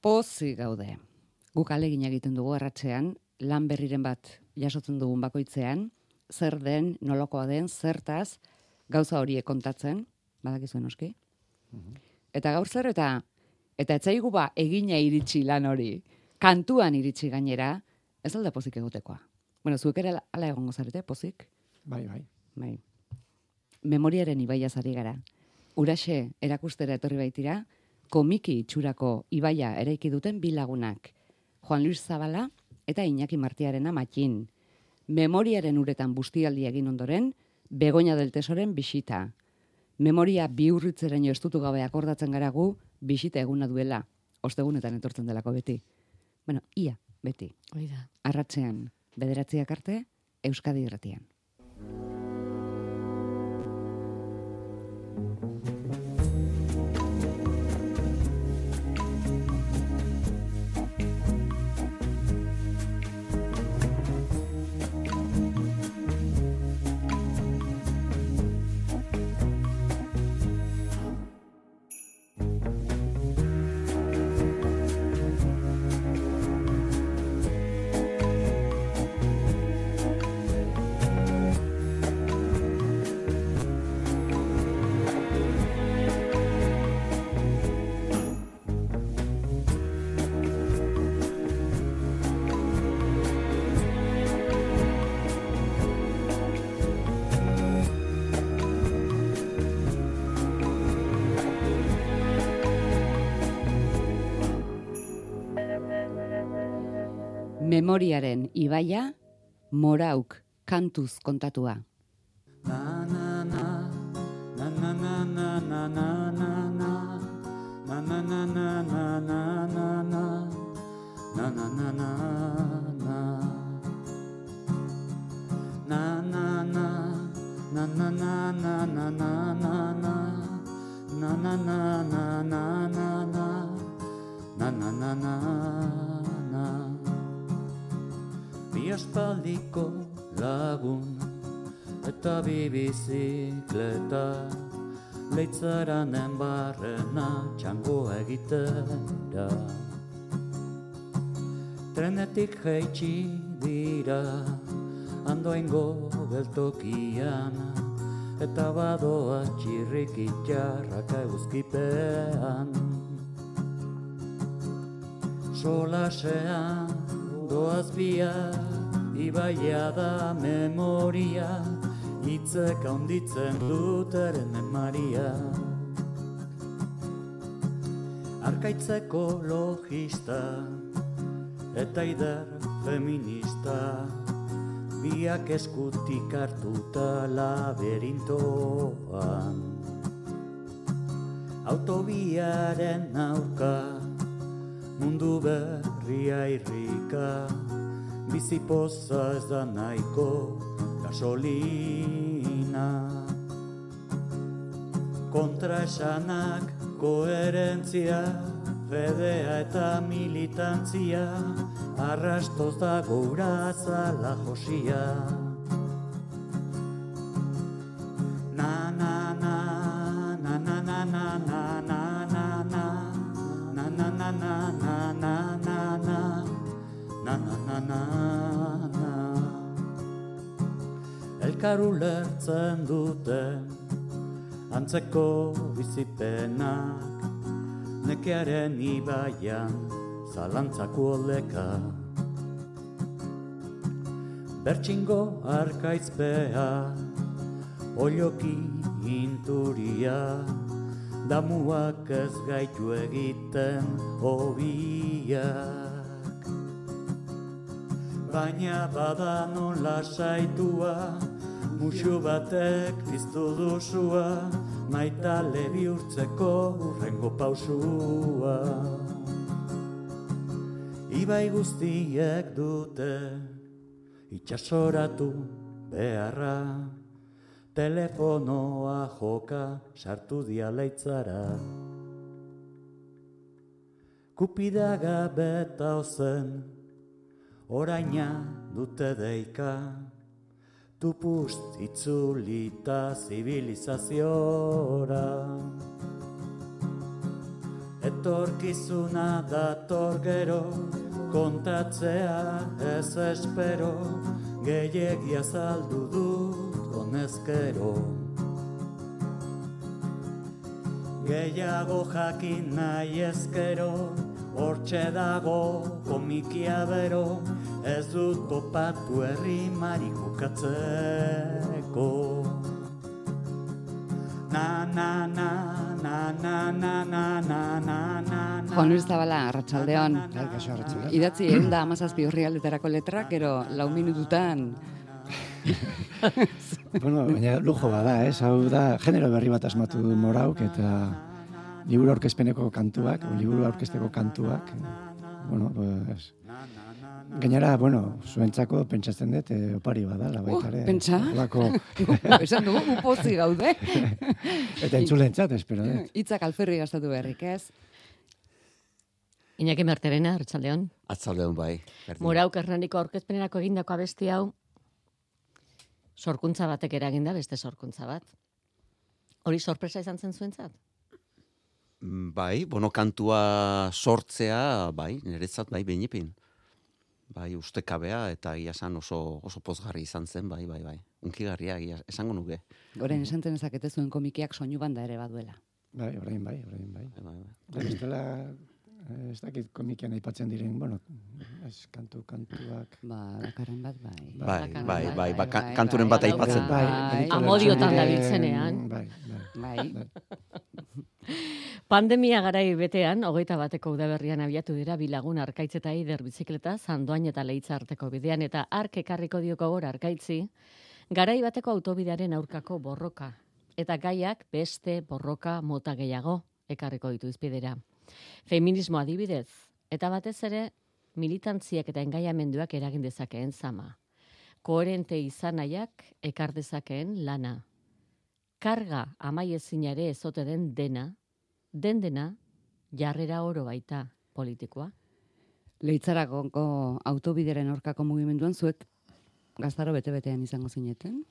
Pozi gaude. Guk alegin egiten dugu erratzean, lan berriren bat jasotzen dugun bakoitzean, zer den, nolokoa den, zertaz, gauza horiek kontatzen, badakizuen noski. Eta gaur zer eta eta etzaigu ba egina iritsi lan hori, kantuan iritsi gainera, ez alda pozik egotekoa. Bueno, zuek ere ala egongo zarete, pozik? Bai, bai. Bai. Memoriaren ibaia zari gara. Uraxe erakustera etorri baitira, komiki itxurako ibaia eraiki duten bi lagunak. Juan Luis Zabala eta Iñaki Martiarena matxin. Memoriaren uretan bustialdi egin ondoren, Begoña del Tesoren bisita. Memoria biurritzeraino estutu gabe akordatzen gara gu, bisita eguna duela. Ostegunetan etortzen delako beti. Bueno, ia, beti. Oida. Arratzean, bederatziak arte, Euskadi irratian. Memoriaren ibaia, morauk kantuz kontatua. Bi aspaldiko lagun eta bi bizikleta. Leitzaranen barrena txango egitera. Trenetik jaitsi dira Andoaingo geltokian. Eta badoa txirrik itxarraka eguzkipean. Solasean doaz bia Ibaia da memoria Itzek handitzen duteren Maria Arkaitzeko logista Eta ider feminista Biak eskutik hartuta laberintoan Autobiaren aurka mundu berria irrika bizipoza ez da nahiko gasolina. Kontraesanak koherentzia fedea eta militantzia arrastoz da gouratza la josia Elkar ulertzen duten antzeko bizipenak nekearen ibaian zalantzako oleka Bertxingo arkaizpea Oioki inturia Damuak ez gaitu egiten hobiak. Baina bada non lasaitua Muxu batek piztu duzua Maitale bihurtzeko urrengo pausua. Ibai guztiek dute itxasoratu beharra Telefonoa joka sartu dialeitzara Kupidaga beta ozen oraina dute deika Tupust zibilizazioa zibilizaziora etorkizuna dator gero, kontatzea ez espero, gehiagia zaldu dut honezkero. Gehiago jakin nahi ezkero, hortxe dago komikia bero, ez dut topatu herri marikukatzeko. Na, na, na, na, na, na, na, na, na, na, Juan Luis Zabala. Bai, arratsaldeon. Idatzi egun da amazazpi horri aldetarako letrak, gero lau minututan bueno, baina lujo bada, ez? Hau da, genero berri bat asmatu du morauk, eta liburu aurkezpeneko kantuak, o liburu aurkezteko kantuak, bueno, pues, Gainera, bueno, zuentzako pentsatzen dut, eh, opari badala baita ere. pentsa? Olako, esan dugu upozi gaude. eta entzulentzat, espero dut. Hitzak alferri gastatu berrik, ez? Iñaki Merterena, Arratsaldeon. Atzaldeon bai. berdin. Morauk Hernaniko aurkezpenerako egindako abesti hau sorkuntza batek eraginda beste sorkuntza bat. Hori sorpresa izan zen zuentzat? Mm, Bai, bueno, kantua sortzea, bai, niretzat bai behinipin. Bai, ustekabea eta egia esan oso, oso pozgarri izan zen, bai, bai, bai. Unkigarria, egia, esango nuke. Goren esan tenezakete zuen komikiak soinu banda ere baduela. Bai, orain bai, orain bai. Bai, bai, bai. Eta bestela, eh, ez dakit komikian aipatzen diren, bueno, ez kantu, kantuak. Ba, bakarren bat, bai. Bai, bai, bai, bai, bai, ba, ka- bai, kanturen bai, bat bai, aipatzen. bai. Amodiotan dabiltzenean. Bai, bai. Bai. Pandemia garai betean, hogeita bateko udaberrian abiatu dira bilagun arkaitz eta eider bizikleta, zandoain eta leitza arteko bidean, eta ark ekarriko dioko gora arkaitzi, garai bateko autobidearen aurkako borroka. Eta gaiak beste borroka mota gehiago ekarriko ditu izpidera. Feminismo adibidez, eta batez ere militantziak eta engaiamenduak eragin dezakeen zama. Koherente izan nahiak ekar dezakeen lana. Karga amaiezina ere ezote den dena, den dena jarrera oro baita politikoa. Leitzarako autobideren aurkako mugimenduan zuek gaztaro bete-betean izango zineten?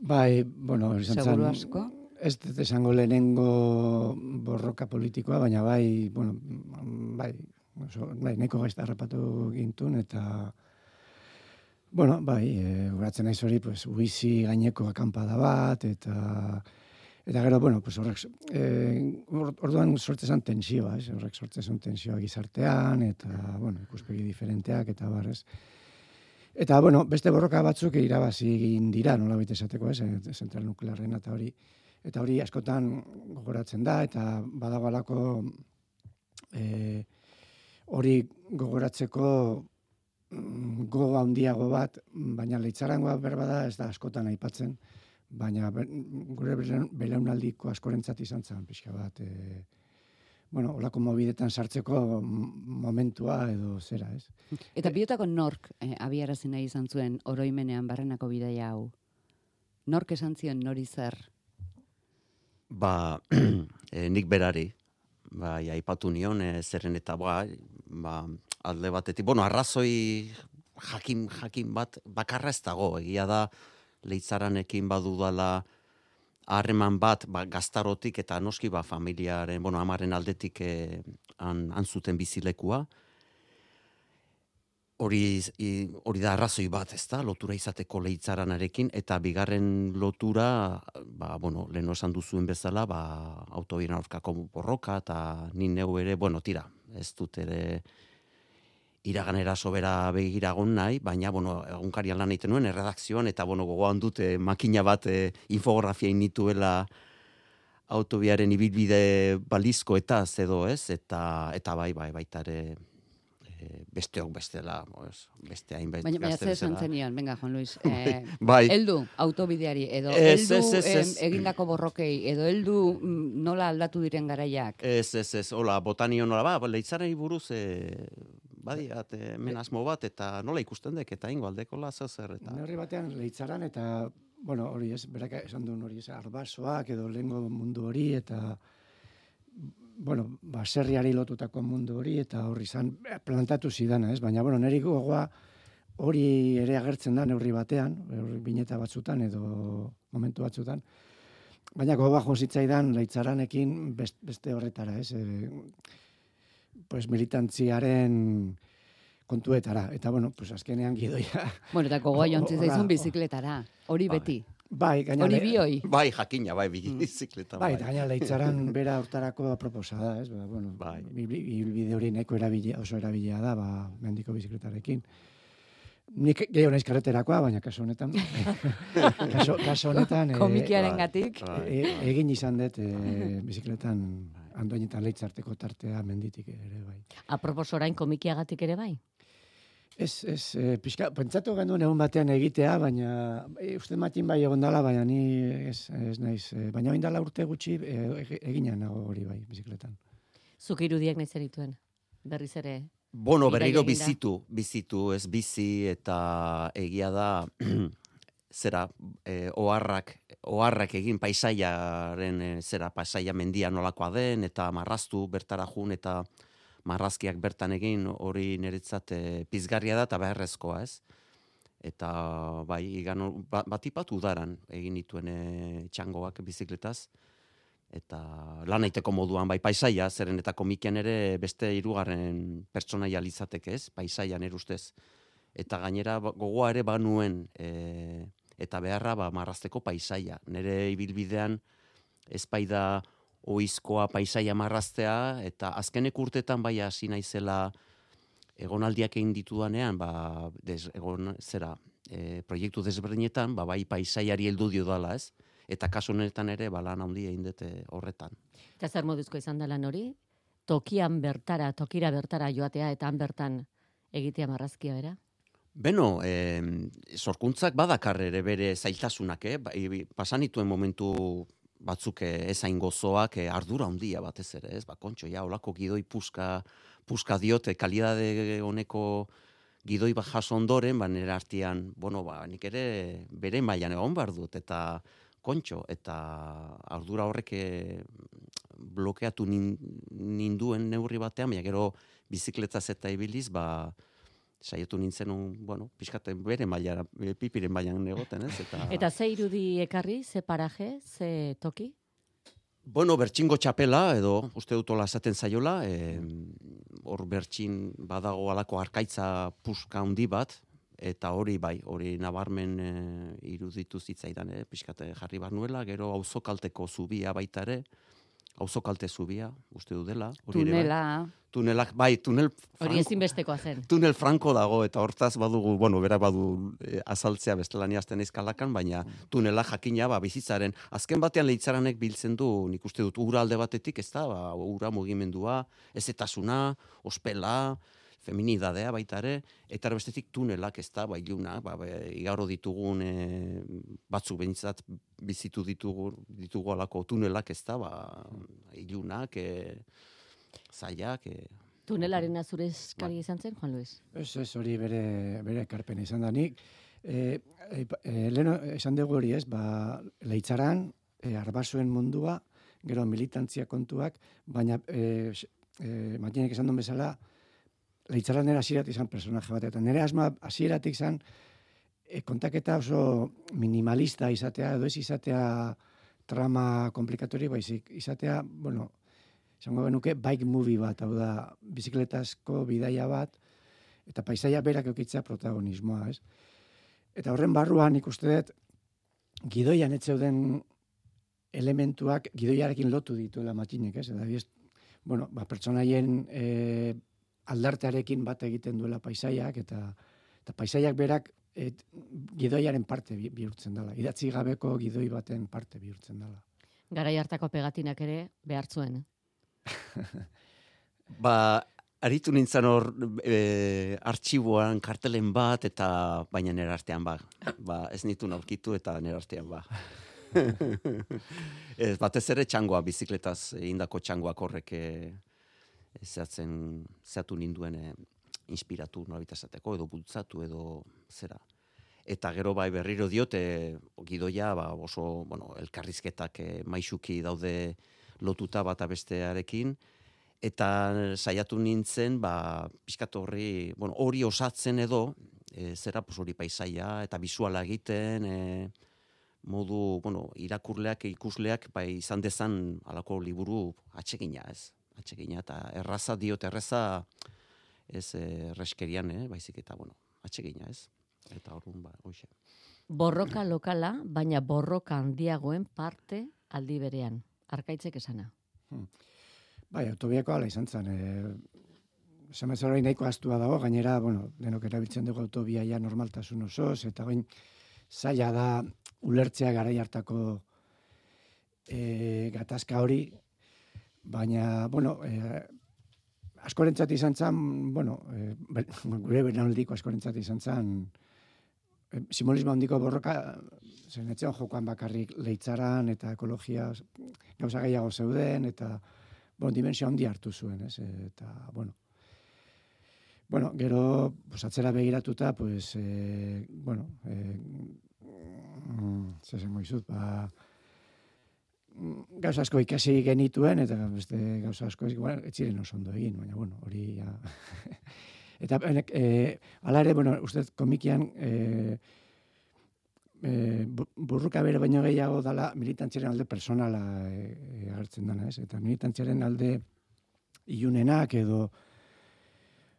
Bai, bueno, izan Seguru zen- asko. Ez dut esango lehenengo borroka politikoa, baina bai, bueno, bai, oso, bai, nahiko gaizta harrapatu gintun, eta, bueno, bai, e, horatzen naiz hori, pues, uizi gaineko akampada bat, eta, eta gero, bueno, pues horrek, e, orduan sortzen zen tensioa, ez? horrek sortzen zen tensioa gizartean, eta, bueno, ikuspegi diferenteak, eta barrez. Eta, bueno, beste borroka batzuk irabazi egin dira, nola baita esateko, ez, eh, zentral nuklearren eta hori. Eta hori askotan gogoratzen da, eta badago alako e, hori gogoratzeko mm, gogo handiago bat, baina leitzarangoa berbada ez da askotan aipatzen, baina gure belaun- belaunaldiko askorentzat izan zen pixka bat, e, bueno, olako mobidetan sartzeko momentua edo zera, ez? Eta biotako nork eh, abiarazi nahi izan zuen oroimenean barrenako bidaia hau? Nork esan zion nori zer? Ba, e, nik berari, bai, aipatu nion, e, zerren eta ba, ba, alde batetik, bueno, arrazoi jakin, jakin bat, bakarra ez dago, egia da, leitzaranekin badudala harreman bat, ba, gaztarotik eta noski ba, familiaren, bueno, amaren aldetik e, han, han zuten bizilekua, hori, hori da arrazoi bat, ez da, lotura izateko leitzaranarekin, eta bigarren lotura, ba, bueno, lehen esan duzuen bezala, ba, autobien aurkako borroka, eta ni neu ere, bueno, tira, ez dut ere iraganera sobera begiragon nahi, baina, bueno, egunkarian lan egiten nuen, erredakzioan, eta, bueno, gogoan dute makina bat e, infografia inituela autobiaren ibilbide balizko eta edo ez, eta, eta bai, bai, baita ere, e, besteok bestela, ez, beste hainbait Baina, baina zer esan zenion, venga, Juan Luis, eh, Bai, heldu autobideari, edo Ez, heldu ez, ez, ez. em, egindako borrokei, edo heldu mm, nola aldatu diren garaiak. Ez, ez, ez, hola, botanio nola, ba, leitzarei buruz, e, badiat, e, hemen asmo bat, eta nola ikusten dek, eta ingo aldekola zer zer, eta... Neurri batean leitzaran eta, bueno, hori ez, berak esan duen hori ez, arbasoak edo lehengo mundu hori eta, bueno, baserriari lotutako mundu hori eta horri izan plantatu zidana, ez? Baina, bueno, neri gogoa hori ere agertzen da neurri batean, neurri bineta batzutan edo momentu batzutan, baina gogoa jo zitzaidan leitzaranekin best- beste horretara, ez? E, pues militantziaren kontuetara. Eta, bueno, pues azkenean gidoia. Bueno, eta gogoa jontzi zaizun bizikletara. Hori beti. Bai, gaina... Hori bioi. Bai, jakina, bai, bizikleta. Bai, eta gaina leitzaran bera hortarako aproposa da, ez? Ba, bueno, Bai. Ibilbide hori nahiko erabilia, oso erabilia da, ba, mendiko bizikletarekin. Nik gehiago naiz karreterakoa, baina kaso honetan, kaso, kaso honetan, eh, Komikiaren gatik. Bai. e- egin izan dut e, bizikletan andoinetan leitzarteko tartea menditik ere, bai. Apropos orain komikiagatik ere bai? Ez, ez, e, pixka, pentsatu genuen egun batean egitea, baina e, uste matin bai egon dala, baina ni ez, ez naiz. E, baina oin dala urte gutxi e, eg- egina nago hori bai, bizikletan. Zuk irudiak nahi zenituen? Berriz ere. Bueno, Bidaia berriro bizitu, bizitu, ez bizi eta egia da zera eh, oharrak oharrak egin paisaiaren eh, zera paisaia mendia nolakoa den eta marraztu bertara jun eta marrazkiak bertan egin hori niretzat eh, pizgarria da eta beharrezkoa, ez? Eta bai, igan ba, batipat udaran egin nituen eh, txangoak bizikletaz eta lan aiteko moduan bai paisaia, zeren eta komikian ere beste hirugarren pertsonaia litzateke, ez? Paisaian ere ustez. Eta gainera ba- gogoa ere banuen e, eta beharra ba marrazteko paisaia. Nere ibilbidean ezpaida oizkoa paisaia marraztea eta azkenek urtetan bai hasi naizela egonaldiak egin ditudanean, ba, des, egon, zera, e, proiektu desberdinetan, ba, bai paisaiari heldu dio dala, ez? Eta kasu honetan ere, ba, lan handia egin dute horretan. Eta zer moduzko izan da lan hori? Tokian bertara, tokira bertara joatea eta han bertan egitea marrazkia bera? Beno, e, sorkuntzak badakar ere bere zailtasunak, eh? Ba, i- pasan dituen momentu batzuk eh, ez hain gozoak, eh, ardura handia batez ere, ez? Ba, kontxo, ja, olako gidoi puska, puska diote, kalidade honeko gidoi bat jaso ondoren, ba, nire artean, bueno, ba, nik ere bere mailan egon behar dut, eta kontxo, eta ardura horrek eh, blokeatu nin, ninduen neurri batean, baina gero bizikletaz eta ibiliz, ba, saiatu nintzen, un, bueno, pixkate bere maila, pipiren mailan egoten, ez? Eta, Eta ze irudi ekarri, ze paraje, ze toki? Bueno, bertxingo txapela, edo uste dut hola esaten zaiola, e, hor bertxin badago alako arkaitza puska handi bat, eta hori bai, hori nabarmen e, iruditu zitzaidan, e, pixkate jarri bar nuela, gero auzokalteko zubia baita ere, auzokalte zubia, uste du dela. hori ere bai. Tunela. Tunelak, bai, tunel Hori franko- ezinbestekoa zen. tunel franko dago eta hortaz badugu, bueno, bera badu e, azaltzea bestelania azten izkalakan, baina tunela jakina ba, bizitzaren. Azken batean leitzaranek biltzen du, nik uste dut, ura alde batetik, ez da, ba, ura mugimendua, ezetasuna, ospela, feminidadea baita ere, eta bestetik tunelak ez da, ba, iluna, ba, igaro ditugun e, batzuk behintzat bizitu ditugu, ditugu alako tunelak ez da, ba, ilunak, e, zailak, e, Tunelaren azure eskari izan zen, Juan Luis? Ez, ez, hori bere, bere ekarpena izan da. Nik, e, e, e, leheno esan dugu hori ez, ba, leitzaran, e, arbasuen mundua, gero militantzia kontuak, baina e, s- e, Matinek esan duen bezala, leitzaran nera hasieratik izan personaje bat, eta nire asma hasieratik izan e, kontaketa oso minimalista izatea, edo ez izatea trama komplikatori, baizik izatea, bueno, esango genuke bike movie bat, hau da, bizikletazko bidaia bat, eta paisaia berak eukitzea protagonismoa, ez? Eta horren barruan ikuste dut, gidoian ez zeuden elementuak gidoiarekin lotu dituela matxinek, ez? Eta, ez, bueno, ba, pertsonaien e, aldartearekin bat egiten duela paisaiak, eta, eta paisaiak berak et, gidoiaren parte bi- bihurtzen dela. Idatzi gabeko gidoi baten parte bihurtzen dela. Garai hartako pegatinak ere behar zuen. Ba, aritu nintzen hor e, artxiboan kartelen bat, eta baina nera artean ba. ba ez nitu aurkitu eta nera artean ba. ez, batez ere txangoa, bizikletaz indako txangoak horrek e, zehatzen, zehatu ninduen e, inspiratu nolabait esateko, edo bultzatu, edo zera. Eta gero bai berriro diote gidoia ba, oso bueno, elkarrizketak e, maisuki daude lotuta bata bestearekin, eta saiatu nintzen, ba, pixkat horri, bueno, hori osatzen edo, e, zera, pues, hori paisaia, eta bisuala egiten, e, modu, bueno, irakurleak, ikusleak, bai izan dezan alako liburu atsegina, ez? Atsegina, eta erraza diot, erraza ez eh, erreskerian, eh? baizik eta, bueno, atsegina, ez? Eta orduan, ba, hoxe. Borroka lokala, baina borroka handiagoen parte aldi berean. Arkaitzek esana. Bai, autobiako ala izan zen. E, esan bezala hori nahiko astua dago, gainera, bueno, denok erabiltzen dugu autobia ja normaltasun osoz, eta bain zaila da ulertzea garai hartako e, gatazka hori, baina, bueno, e, askorentzat izan zen, bueno, e, gure benaldiko askorentzat izan zen, simbolismo handiko borroka, zen etzean jokoan bakarrik leitzaran eta ekologia gauza gehiago zeuden, eta, bueno, dimensio handi hartu zuen, ez, eta, bueno, Bueno, gero, pues, atzera begiratuta, pues, eh, bueno, eh, mm, dizut, ba, mm, gauza asko ikasi genituen, eta beste gauza asko, bueno, ez ziren oso ondo egin, baina, bueno, hori ja... eta, benek, eh, ala ere, bueno, uste komikian, eh, eh, bu- burruka bere baino gehiago dala militantziaren alde personala eh, eh, agertzen dana, ez? Eta militantziaren alde ilunenak edo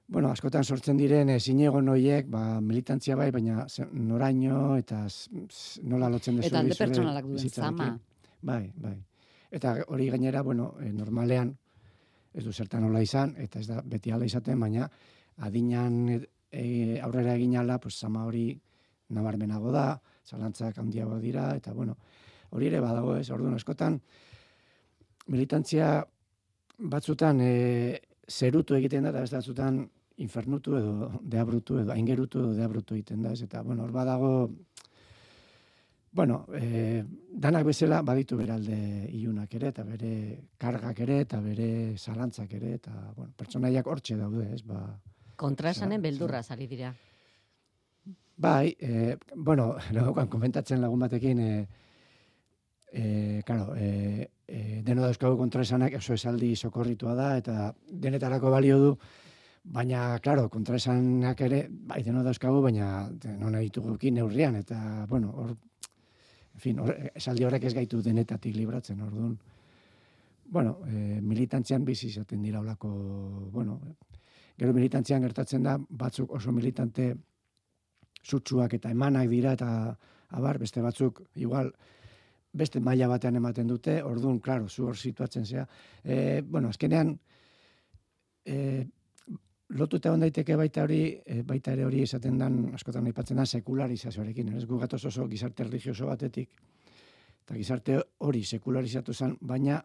Bueno, askotan sortzen diren ezinegon hoiek, ba, militantzia bai, baina noraino eta nola lotzen dezu Eta alde pertsonalak duen zama. Bai, bai. Eta hori gainera, bueno, eh, normalean, ez du zertan nola izan, eta ez da beti ala izaten, baina adinan e, aurrera egin ala, pues, zama hori nabarmenago da, zalantzak handiago dira, eta bueno, hori ere badago ez, orduan askotan, militantzia batzutan e, zerutu egiten da, eta ez batzutan infernutu edo deabrutu edo aingerutu edo deabrutu egiten da, ez? Eta, bueno, hor badago, bueno, e, danak bezala baditu bere alde ilunak ere, eta bere kargak ere, eta bere zalantzak ere, eta, bueno, pertsonaiak hortxe daude, ez? Ba, Kontraesanen Zara, beldurra ari dira. Bai, e, bueno, legokan komentatzen lagun batekin, e, e, claro, e, e, deno dauzkagu kontraesanak oso esaldi sokorritua da, eta denetarako balio du, baina, claro, kontraesanak ere, bai, deno dauzkagu, baina non ditugukin neurrian, eta, bueno, hor, en fin, hor, esaldi horrek ez gaitu denetatik libratzen, orduan. Bueno, e, militantzian bizi izaten dira olako, bueno, gero militantzian gertatzen da, batzuk oso militante sutsuak eta emanak dira eta abar, beste batzuk igual beste maila batean ematen dute, orduan, claro, zu hor situatzen zea. E, bueno, azkenean, e, lotuta egon daiteke baita hori, e, baita ere hori esaten dan, askotan aipatzen da, sekularizazioarekin, ez? Gu gatoz oso gizarte religioso batetik, eta gizarte hori sekularizatu zen, baina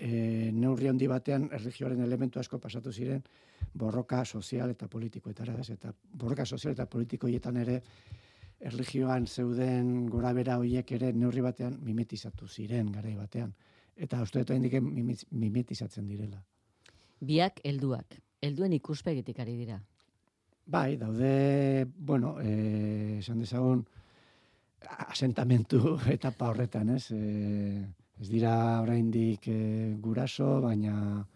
e, neurri handi batean erlijioaren elementu asko pasatu ziren borroka sozial eta politikoetara, ez? Eta borroka sozial eta politikoietan ere erlijioan zeuden gorabera hoiek ere neurri batean mimetizatu ziren garai batean. Eta uste oraindik mimi- mimetizatzen direla. Biak helduak. Helduen ikuspegitik ari dira. Bai, daude, bueno, eh, esan dezagun, asentamentu etapa horretan, ez? Eh, ez dira oraindik eh, guraso, baina,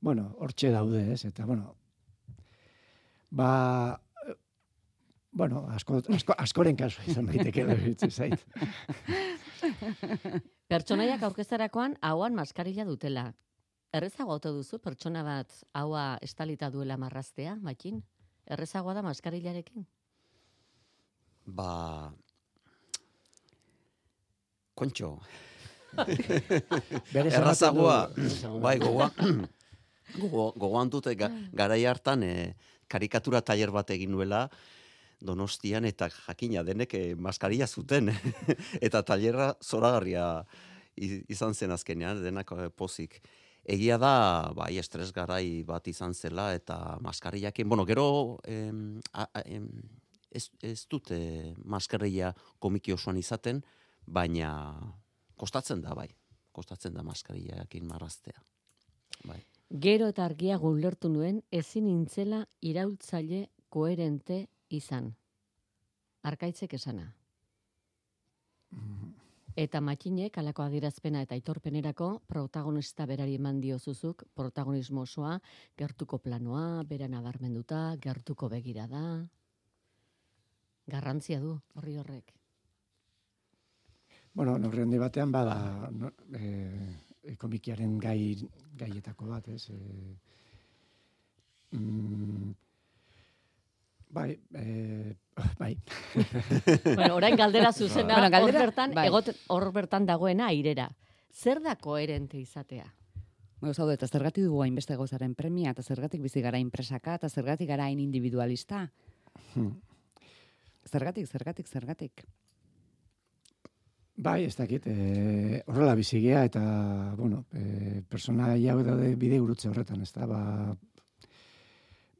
bueno, hortxe daude, ez? Eta, bueno, ba, eh, bueno, asko, asko, askoren kasu izan daiteke iruditzen zait. Pertsonaiak aurkezterakoan hauan maskarilla dutela. Errezago ote duzu pertsona bat haua estalita duela marraztea, makin? Errezagoa da maskarillarekin? Ba... Kontxo, errazagoa, bai, gogoa, gogo, gogoan dute ga, garai hartan e, karikatura tailer bat egin nuela, Donostian eta jakina denek eh, maskaria zuten. Eta tailerra zoragarria izan zen azkenean denak eh, pozik. Egia da, bai, estres garai bat izan zela eta maskariakin, bueno, gero em, a, a, em, ez, ez dute maskarilla komiki osoan izaten, baina kostatzen da, bai. Kostatzen da maskariakin marraztea. Bai. Gero eta argiago ulertu nuen ezin nintzela iraultzaile koherente izan. Arkaitzek esana. Eta matxinek alako adierazpena eta aitorpenerako protagonista berari eman diozuzuk protagonismo osoa, gertuko planoa, bera nabarmenduta, gertuko begirada. Garrantzia du horri horrek. Bueno, norri handi batean bada no, e, komikiaren gai, gaietako bat, ez? E, mm, bai, e, bai. bueno, orain galdera zuzena, Bueno, galdera- hor bertan, bai. egot, hor bertan dagoena airera. Zer da koherente izatea? Bueno, zaude, eta zergatik dugu hainbeste gauzaren premia, eta zergatik bizi gara inpresaka, eta zergatik gara hain individualista. Hmm. Zergatik, zergatik, zergatik. Bai, ez dakit, e, horrela bizigea eta, bueno, e, persona hauek daude bide gurutze horretan, ez da, ba,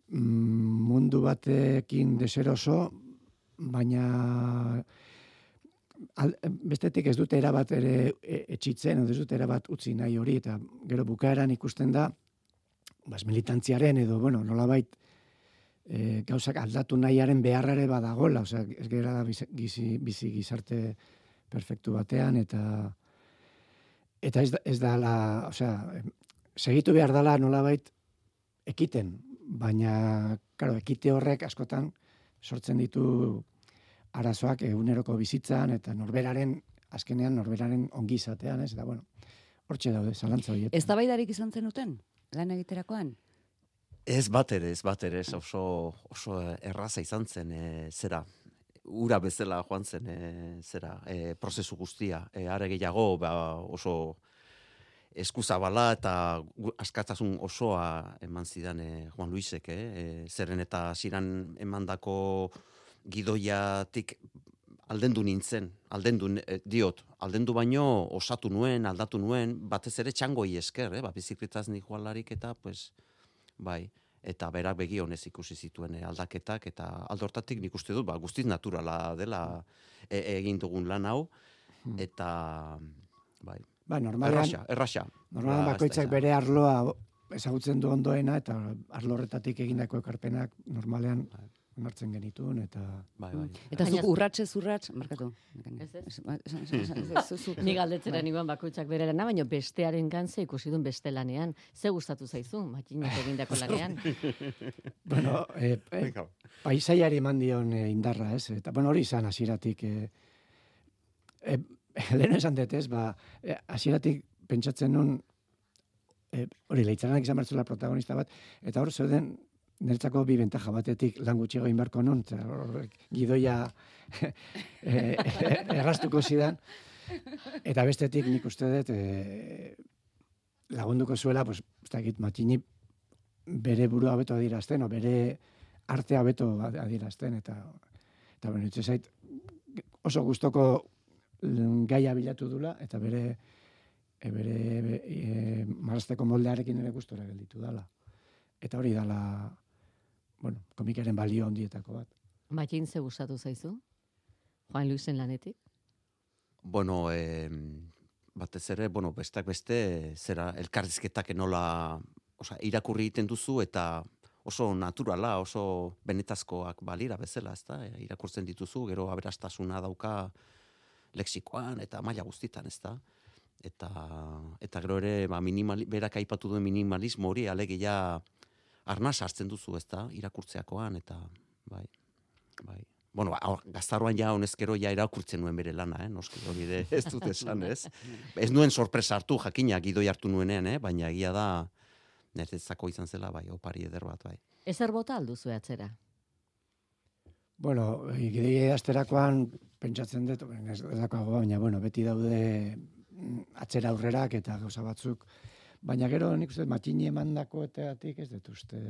mm, mundu batekin deseroso, baina al, bestetik ez dute erabat ere e, etxitzen, ez dute erabat utzi nahi hori, eta gero bukaeran ikusten da, bas, militantziaren edo, bueno, nolabait, e, gauzak aldatu nahiaren beharrare badagola, osea, ez gara bizi, bizi gizarte perfektu batean, eta eta ez, da, ez da la, osea, em, segitu behar dala nolabait ekiten, baina, karo, ekite horrek askotan sortzen ditu arazoak eguneroko bizitzan, eta norberaren, azkenean norberaren ongizatean, ez, eta bueno, hortxe daude, zalantza horietan. Ez da izan zenuten, lan egiterakoan? Ez bat ere, ez bat ere, ez oso, oso erraza izan zen, e, zera, ura bezala joan zen, e, zera, e, prozesu guztia. E, are gehiago, ba, oso eskuzabala eta askatasun osoa eman zidan e, Juan Luisek, eh? E, zeren eta ziran emandako gidoiatik aldendu nintzen, aldendu e, diot, aldendu baino osatu nuen, aldatu nuen, batez ere txangoi esker, eh? ba, bizikletaz nijoalarik eta, pues, bai, eta berak begi honez ikusi zituen eh, aldaketak, eta aldortatik nik uste dut, ba, guztiz naturala dela e, egin dugun lan hau, eta, bai, Ba, normalean, erraxa, erraxa. normalean Ba, bakoitzak bere arloa ezagutzen du ondoena, eta arlo horretatik egindako ekarpenak normalean onartzen genituen, eta Bai, bai. Eta Baina- zuk urratsez urrats, markatu. Ez, ez. Ni galdetzera Bai. niban bakoitzak bere lana, baina bestearen gantze ikusi duen beste lanean. Ze gustatu zaizu, matxinak egindako lanean? bueno, e, e, paisaiari eman dion e, indarra, ez? Eta, bueno, hori izan hasieratik e, e, lehen esan dut, ez? Ba, e, hasieratik pentsatzen nun, e, hori, leitzaranak izan bertzula protagonista bat, eta hor zeuden niretzako bi bentaja batetik lan gutxiago nun, eta horrek gidoia e, errastuko zidan, eta bestetik nik uste dut e, lagunduko zuela, pues, ez dakit, matxini bere burua hobeto adierazten, o bere artea hobeto adierazten, eta, eta bueno, zait, oso gustoko gaia bilatu dula, eta bere e, bere e, marrasteko moldearekin ere gustora gelditu dala. Eta hori dala, bueno, komikaren balio handietako bat. Matxin ze gustatu zaizu? Juan Luisen lanetik? Bueno, eh, batez ere, bueno, bestak beste, zera, elkarrizketak nola, osea, irakurri egiten duzu eta oso naturala, oso benetazkoak balira bezala, ezta? E, irakurtzen dituzu, gero aberastasuna dauka lexikoan eta maila guztitan, ezta? Eta, eta gero ere, ba, minimali, berak aipatu duen minimalismo hori, alegia arnaz hartzen duzu, ezta? Irakurtzeakoan, eta, bai, bai. Bueno, ba, gaztaroan ja honezkero ja irakurtzen nuen bere lana, eh? noski hori ere ez dut esan, ez? Ez nuen sorpresa hartu, jakina gidoi hartu nuenean, eh? baina egia da, niretzako izan zela, bai, opari eder bat, bai. Ezer bota alduzu atzera? Bueno, gidei asterakoan pentsatzen dut, ez ez baina bueno, beti daude mm, atzera aurrerak eta gauza batzuk. Baina gero nik uste matini emandako eteatik ez dut uste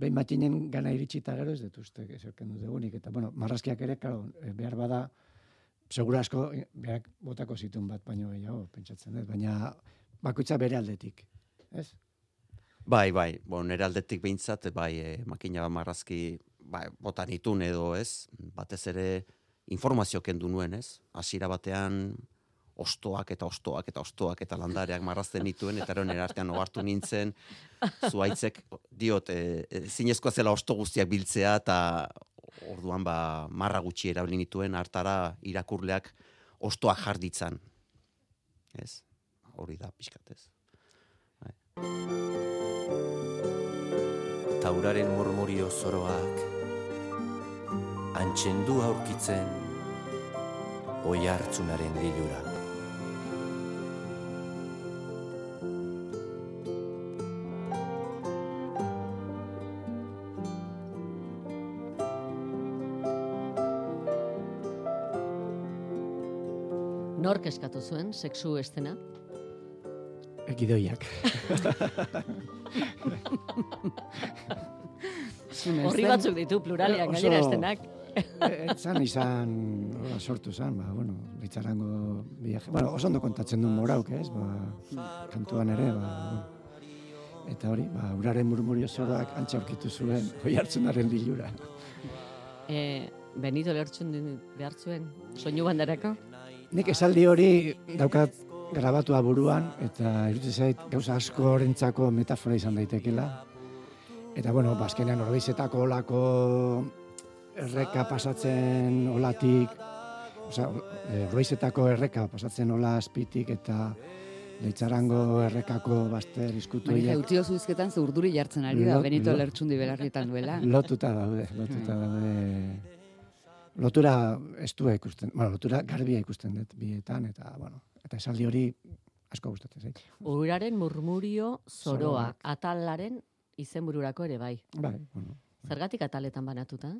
behin matinen gana iritsi eta gero ez dut uste ezerken dut egunik. Eta bueno, marrazkiak ere, claro, eh, behar bada, segura asko eh, berak botako zituen bat baino gehiago, pentsatzen dut. Baina bakoitza bere aldetik, ez? Bai, bai, bon, nire aldetik behintzat, bai, e, makina marrazki, bai, botan itun edo, ez? Batez ere informazio kendu nuen, ez? Hasiera batean ostoak eta ostoak eta ostoak eta landareak marrazten dituen, eta ero nire artean ohartu nintzen, zuaitzek, diot, e, e, zinezkoa zela osto guztiak biltzea, eta orduan ba, marra gutxi erabili nituen, hartara irakurleak ostoak jarditzan. Ez? Hori da, pixkat, ez? tauraren murmurio zoroak antxendu aurkitzen oi hartzunaren lilura. Eskatu zuen, sexu estena? Ekidoiak. Horri batzuk ditu pluralean, Oso- gainera estenak. Etzan izan, hola sortu zan, ba, bueno, litzarango viaje. Bueno, oso ondo kontatzen du morauk, ez? Ba, kantuan ere, ba, bueno. Eta hori, ba, uraren murmurio zoroak antxa aurkitu zuen, hoi hartzunaren lilura. E, Benito lehertzun behar zuen, soinu bandarako? Nik esaldi hori daukat grabatua buruan, eta iruditzen zait gauza asko horrentzako metafora izan daitekela. Eta, bueno, bazkenean horbeizetako olako erreka pasatzen olatik, osea, horbeizetako erreka pasatzen ola azpitik, eta leitzarango errekako bazter izkutu horiek jautio zuizketan ze urduri jartzen ari da, Benito Lertxundi belarrietan duela. lotuta daude, lotuta daude. Lotura estua ikusten, bueno, lotura garbia ikusten dut bietan, eta, bueno, eta esaldi hori asko gustatzen zait. Uraren murmurio zoroa, Zoroak. atalaren izenbururako ere bai. Bai, bueno, Zergatik ataletan banatuta?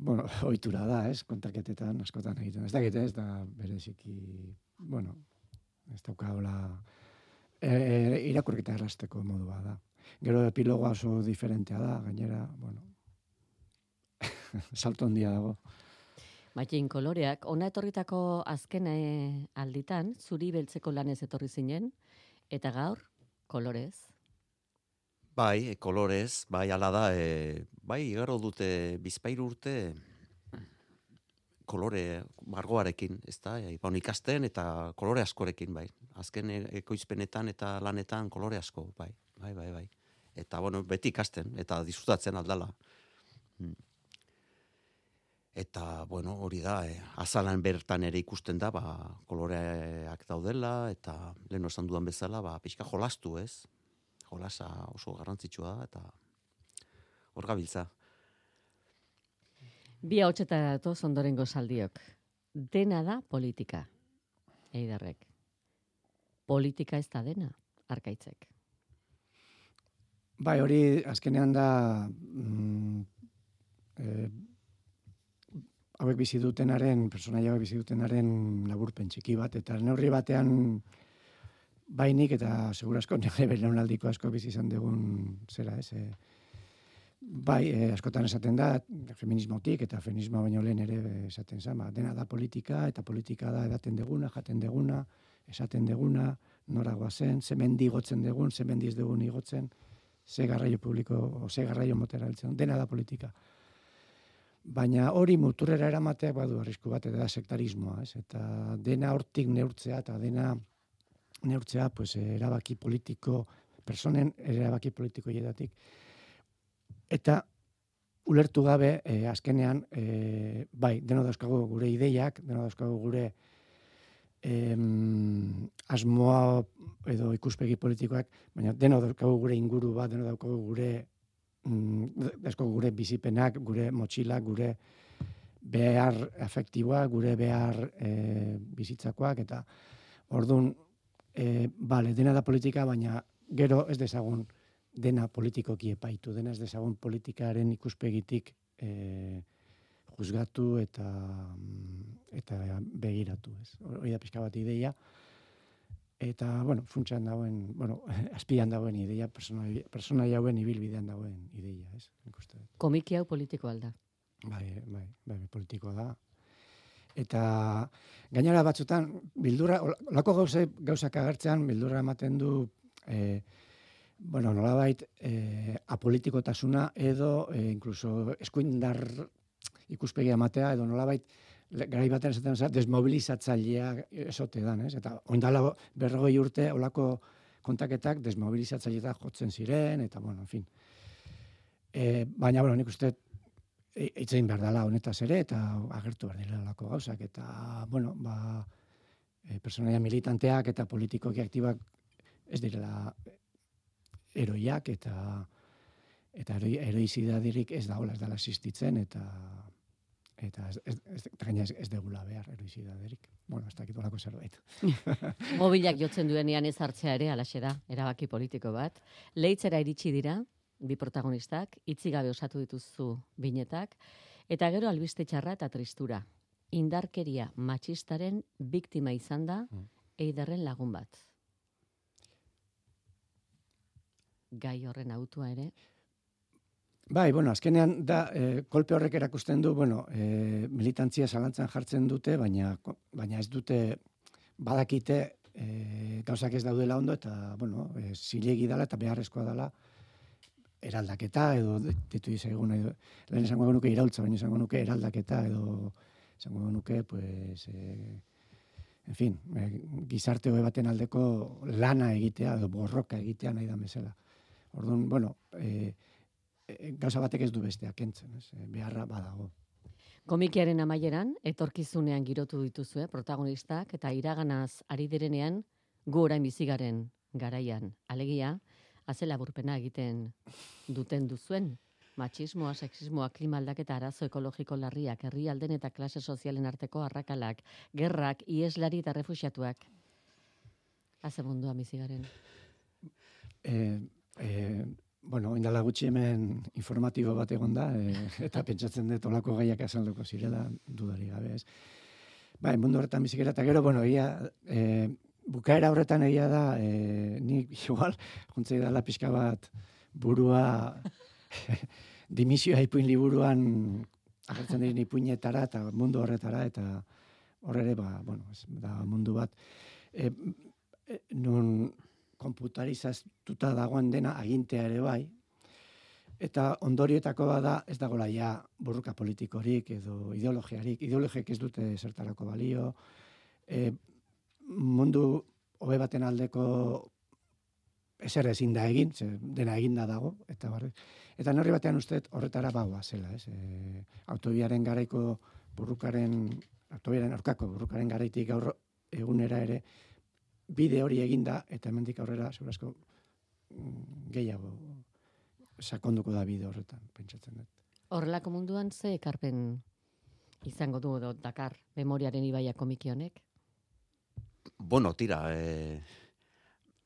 bueno, ohitura da, ez, kontaketetan askotan egiten. Ez dakit, ez da bereziki, bueno, ez dauka hola, e, e, irakurketa errasteko modua da. Gero epilogoa oso diferentea da, gainera, bueno, salto handia dago. Matxin koloreak, ona etorritako azken alditan, zuri beltzeko lanez etorri zinen, eta gaur, kolorez. Bai, e, kolorez, bai, ala da, e, bai, igaro dute bizpairu urte kolore margoarekin, ez da, e, bon, ikasten eta kolore askorekin, bai. Azken ekoizpenetan eta lanetan kolore asko, bai, bai, bai, bai. Eta, bueno, beti ikasten, eta disfrutatzen aldala. Mm. Eta, bueno, hori da, e, azalan bertan ere ikusten da, ba, koloreak daudela, eta lehen esan dudan bezala, ba, pixka jolastu, ez? jolasa oso garrantzitsua da eta hor gabiltza. Bi hautsetara datoz ondorengo saldiok. Dena da politika. Eidarrek. Politika ez da dena, arkaitzek. Bai, hori azkenean da mm, eh, hauek bizi dutenaren, personaia hauek bizi dutenaren laburpen txiki bat, eta neurri batean bainik eta segurasko nire belaunaldiko asko bizi izan dugun zera, ez? E, bai, e, askotan esaten da, feminismotik eta feminismo baino lehen ere esaten zen, ba, dena da politika, eta politika da edaten deguna, jaten deguna, esaten deguna, noragoa zen, zemendi igotzen degun, zemendi ez degun igotzen, ze garraio publiko, o ze garraio motera heltzen, dena da politika. Baina hori muturrera eramateak badu arrisku bat, eta sektarismoa, ez? Eta dena hortik neurtzea, eta dena neurtzea, pues, erabaki politiko, personen erabaki politiko hietatik. Eta ulertu gabe, eh, azkenean, eh, bai, deno dauzkagu gure ideiak, deno dauzkagu gure em, asmoa edo ikuspegi politikoak, baina deno daukagu gure inguru bat, deno daukagu gure mm, dauzkagu gure bizipenak, gure motxilak, gure behar afektiboak, gure behar e, bizitzakoak, eta orduan, e, bale, dena da politika, baina gero ez dezagun dena politikoki epaitu, dena ez dezagun politikaren ikuspegitik e, juzgatu eta mm, eta begiratu, ez. Hori da pixka bat ideia. Eta, bueno, funtsan dagoen, bueno, azpian dagoen ideia, personai, personai hauen ibilbidean dagoen ideia, ez. Nik uste dut. Komiki hau politiko alda. Bai, bai, bai, politikoa da. Eta gainera batzutan bildurra olako gauze gauzak agertzean bildurra ematen du eh bueno, nolabait eh apolitikotasuna edo eh, incluso eskuindar ikuspegia ematea edo nolabait garai batean esaten zara desmobilizatzailea esote dan, ez? Eta oindala berrogei urte olako kontaketak desmobilizatzaileta jotzen ziren eta bueno, en fin. E, baina bueno, nik uste e- hitz egin behar dela honetaz ere, eta agertu behar dela olako gauzak, eta, bueno, ba, e, personaia militanteak eta politikoki aktibak ez direla eroiak, eta eta eroi, eroizidadirik ez da hola, ez dela existitzen, eta Eta ez, ez, ez, gaina ez, ez degula behar eroisidaderik. Bueno, ez dakit olako zerbait. Mobilak jotzen duenean ez hartzea ere alaxe da, erabaki politiko bat. Leitzera iritsi dira, bi protagonistak, itzi gabe osatu dituzu binetak, eta gero albiste txarra eta tristura. Indarkeria matxistaren biktima izan da, Mm. eiderren lagun bat. Gai horren autua ere, Bai, bueno, azkenean da, e, kolpe horrek erakusten du, bueno, e, militantzia zalantzan jartzen dute, baina, baina ez dute badakite e, gauzak ez daudela ondo, eta, bueno, e, zilegi dela eta beharrezkoa dela eraldaketa, edo ditu izaigun, edo, lehen esango nuke iraultza, baina esango nuke eraldaketa, edo esango nuke, pues, e, en fin, e, gizarte hobe baten aldeko lana egitea, edo borroka egitea nahi da bezala. Orduan, bueno, e, e, gauza batek ez du besteak kentzen, ez? E, beharra badago. Komikiaren amaieran, etorkizunean girotu dituzue protagonistak eta iraganaz ari direnean gu orain bizigaren garaian. Alegia, azela burpena egiten duten duzuen. Matxismoa, sexismoa, klima aldaketa arazo ekologiko larriak, herrialden eta klase sozialen arteko arrakalak, gerrak, ieslari eta refusiatuak. Haze mundua bizigaren. E, e, bueno, indala gutxi hemen informatibo bat egon da, e, eta pentsatzen dut olako gaiak azalduko zirela, dudari gabe, ez. Bai, mundu horretan bizikera, eta gero, bueno, ia, e, bukaera horretan egia da, e, nik igual, juntzei dala pixka bat burua, dimisioa ipuin liburuan agertzen diren ipuinetara eta mundu horretara, eta hor ere, ba, bueno, ez, da mundu bat, e, e, nun konputarizatuta dagoen dena agintea ere bai, eta ondorioetako bada ez dagoela ja burruka politikorik edo ideologiarik, ideologiek ez dute zertarako balio, e, mundu hobe baten aldeko ezer ezin da egin, ze dena eginda dago, eta barri. Eta norri batean uste horretara baua zela, ez? E, autobiaren garaiko burrukaren, autobiaren aurkako burrukaren garaitik gaur egunera ere, bide hori eginda, eta hemendik aurrera, segurazko, mm, gehiago sakonduko da bide horretan, pentsatzen dut. Horrelako munduan ze ekarpen izango du edo Dakar memoriaren ibaia komiki honek? Bueno, tira, e,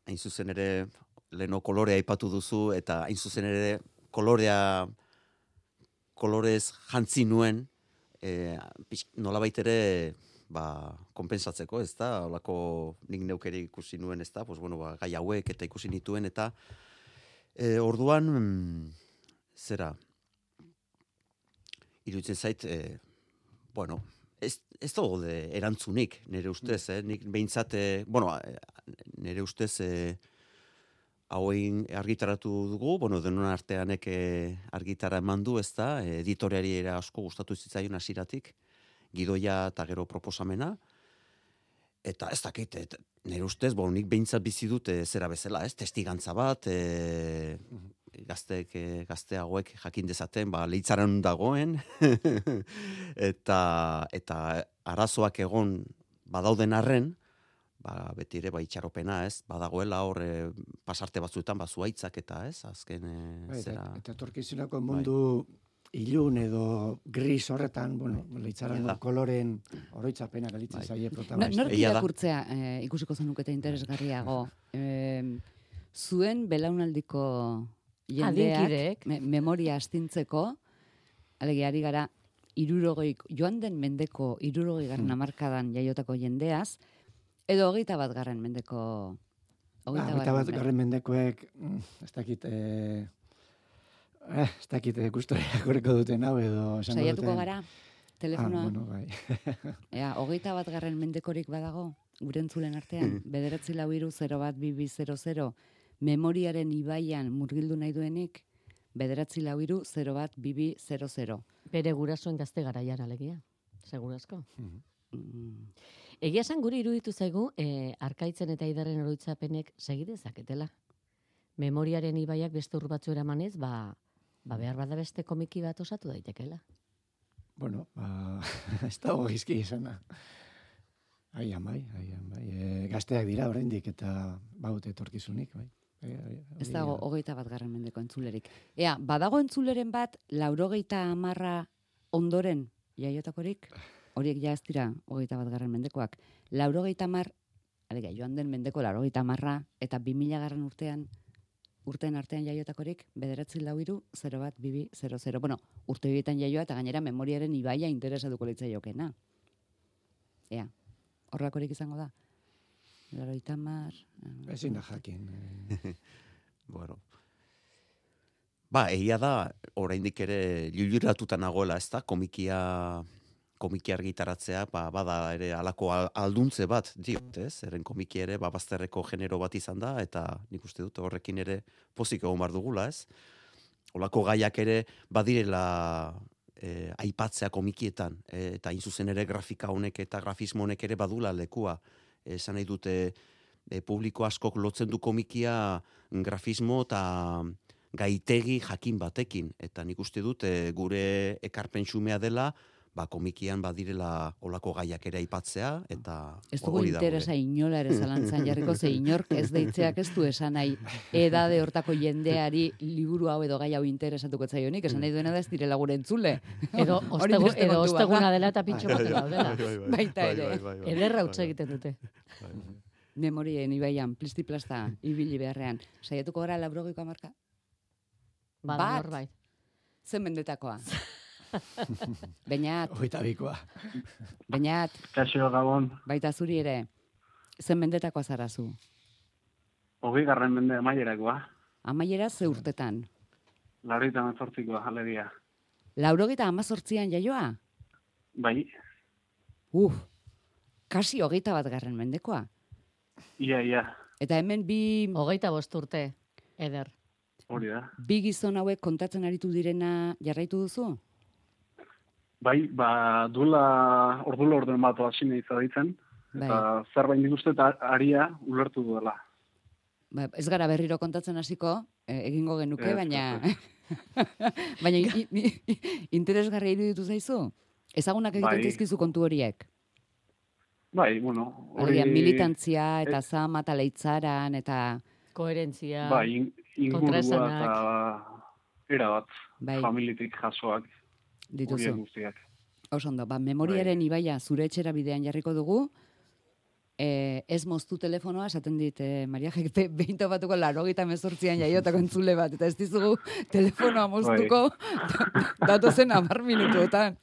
hain zuzen ere, leno kolorea aipatu duzu, eta hain zuzen ere kolorea, kolorez jantzi nuen, e, nolabait ere, ba, konpensatzeko, ez da, olako nik neukere ikusi nuen, ez da, pues, bueno, ba, gai hauek eta ikusi nituen, eta e, orduan, mm, zera, iruditzen zait, e, bueno, ez, ez de erantzunik, nire ustez, eh? nik behintzat, eh, bueno, eh, nire ustez, eh, hauein argitaratu dugu, bueno, denon arteanek eh, argitara eman du, ez da, editoreari ere asko gustatu zitzaion hasiratik, gidoia eta gero proposamena, eta ez dakit, et, nire ustez, bon, nik behintzat bizi dut eh, zera bezala, ez, testigantza bat, eh, gazteek, eh, gazteagoek jakin dezaten, ba, leitzaran dagoen, eta, eta arazoak egon badauden arren, ba, beti ere, ba, itxaropena, ez, badagoela hor eh, pasarte batzuetan, ba, zuaitzak eta, ez, azken, eh, Bai, eta, zera, eta etorkizuneko mundu ilun edo gris horretan, bueno, leitzaran Egia da. koloren oroitzapena galitzen Bai. zaie No, protagonista. nork irakurtzea eh, ikusiko zenukete interesgarriago. Eh, zuen belaunaldiko jendeak me, memoria astintzeko, alegia ari gara, irurogei, joan den mendeko irurogei garren Hmm. hamarkadan jaiotako jendeaz, edo hogeita bat garren mendeko hogeita Hogeita bat garren mendekoek, mm, ez dakit, eh, eh, ez dakit eh, gustora irakurriko duten hau edo esango Saiatuko gara, Ah, telefonoa, bueno, bai. ea, hogeita bat garren mendekorik badago, gure entzulen artean, bederatzi lau iru 0 bat bibi 00, memoriaren ibaian murgildu nahi duenik, bederatzi lau iru 0 bat bibi 00. Bere gurasoen gazte garaian alegia. Segurazko. Mm, Egia esan guri iruditu zaigu, eh, arkaitzen eta idarren oroitzapenek segi dezaketela. Memoriaren ibaiak beste ur batzu eramanez, ba, ba behar bada beste komiki bat osatu daitekela. Bueno, ba, ez dago gizki izana. Aian bai, aian bai. E, gazteak dira oraindik eta baut etorkizunik, bai. Bai, bai, Ez dago da. hogeita bat garren mendeko entzulerik. Ea, badago entzuleren bat, laurogeita amarra ondoren jaiotakorik, horiek ja ez dira hogeita bat garren mendekoak. Laurogeita mar, alega, joan den mendeko laurogeita marra, eta 2000 garren urtean, urtean artean jaiotakorik, bederatzi lau iru, 0 bat, bibi, 0, 0. Bueno, urte bietan jaioa, eta gainera memoriaren ibaia interesatuko litza jokena. Ea, horrakorik izango da. Laurogeita mar... eh, Ezin da jakin. eh. Bueno. Ba, egia da, oraindik ere liluratuta nagoela, ez da, komikia komiki argitaratzea, ba, bada ere alako al- alduntze bat, diot, ez? Eren komiki ere, ba, bazterreko genero bat izan da, eta nik uste dut horrekin ere pozik egon behar dugula, ez? Olako gaiak ere badirela eh, aipatzea komikietan, eh, eta hain zuzen ere grafika honek eta grafismo honek ere badula lekua. Esan nahi dute, e, publiko askok lotzen du komikia grafismo eta gaitegi jakin batekin. Eta nik uste dut e, gure ekarpen xumea dela, ba, komikian badirela olako gaiak ere aipatzea, eta Ez dugu hori da gure- interesa inola ere zalantzan jarriko, ze inork ez deitzeak ez du esan nahi edade hortako jendeari liburu hau edo gai hau interesatuko zaionik, esan nahi duena da ez direla gure entzule. Edo, ostegu, edo osteguna dela eta pintxo bat daudela. Baita ere. Ederra utz egiten dute. Memorien ibaian, plisti-plasta, ibili beharrean. Saiatuko gara labrogiko marka? Bada Bat. norbait. Zen mendetakoa. Bainat, Hogeita bikoa. bainat, Kaixo Gabon, baita zuri ere. Zen mendetakoa zarazu. hogei garren mende amaierakoa, Amaiera ze urtetan. larrita mezortzikoa, alegia. Laurogita amazortzian jaioa? Bai, Uf, kasi hogeita bat garren mendekoa. ia, ia, Eta hemen bi, Hogeita bost urte, eder. hori da. bi gizon hauek kontatzen aritu direna jarraitu duzu? Bai, ba, duela, ordula orduen bat hasi nahi zaditzen, Bai. eta zerbait nik uste eta aria ulertu duela. Ba, ez gara berriro kontatzen hasiko, eh, egingo genuke, Ez, baina baina i- i- interesgarria iruditu zaizu? Ezagunak egiten Bai. dizkizu kontu horiek. Bai, bueno, hori... Alegia, militantzia eta zama eta leitzaran eta Koherentzia. Bai, in, ingurua eta era bat, bai, familitik jasoak, dituzu. guztiak. Oso ondo, ba, memoriaren ibaia zure etxera bidean jarriko dugu, e, ez moztu telefonoa, esaten dit, e, Maria Jekte, behin topatuko larogita mezortzian jaiotako entzule bat, eta ez dizugu telefonoa moztuko datozen amar minutuotan.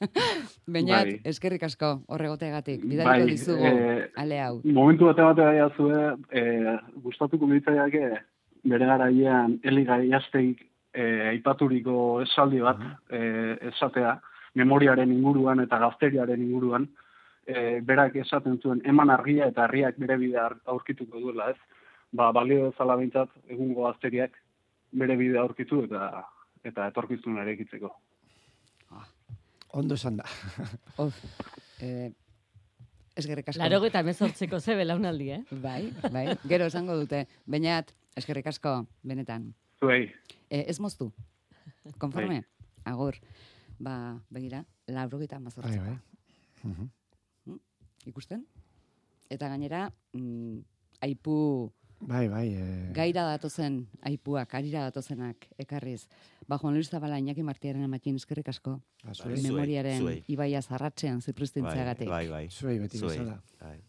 Baina, Bai. eskerrik asko, horregotegatik, bidaliko Bai, dizugu, eh, ale hau. Momentu bate bate gaia zue, e, gustatuko litzaiake bere garaian Eli Gaiastegik e, aipaturiko esaldi bat e, esatea, memoriaren inguruan eta gazteriaren inguruan, e, berak esaten zuen eman argia eta argiak bere bidea aurkituko duela, ez? Ba, balio bezala behintzat egungo gazteriak bere bidea aurkitu eta eta etorkizuna erekitzeko. Ondo esan da. Of, e, eskerrik asko. Laro eta mezortzeko ze belaunaldi, eh? Bai, bai, gero esango dute. Baina, eskerrik asko, benetan. Zuei, E, ez moztu. Konforme? Agur. Ba, begira, laurogita Bai, mazortzi. bai. Mhm. Ikusten? Eta gainera, mm, aipu Bai, bai. Eh, gaira datozen aipuak, arira datozenak ekarriz. Ba, Juan Luis Zabala, Iñaki Martiaren amakin eskerrik asko. ba, Bai, memoriaren zuei. ibaia zarratzean bai, zipristintzeagatik. bai, bai. zuei beti bezala. bai.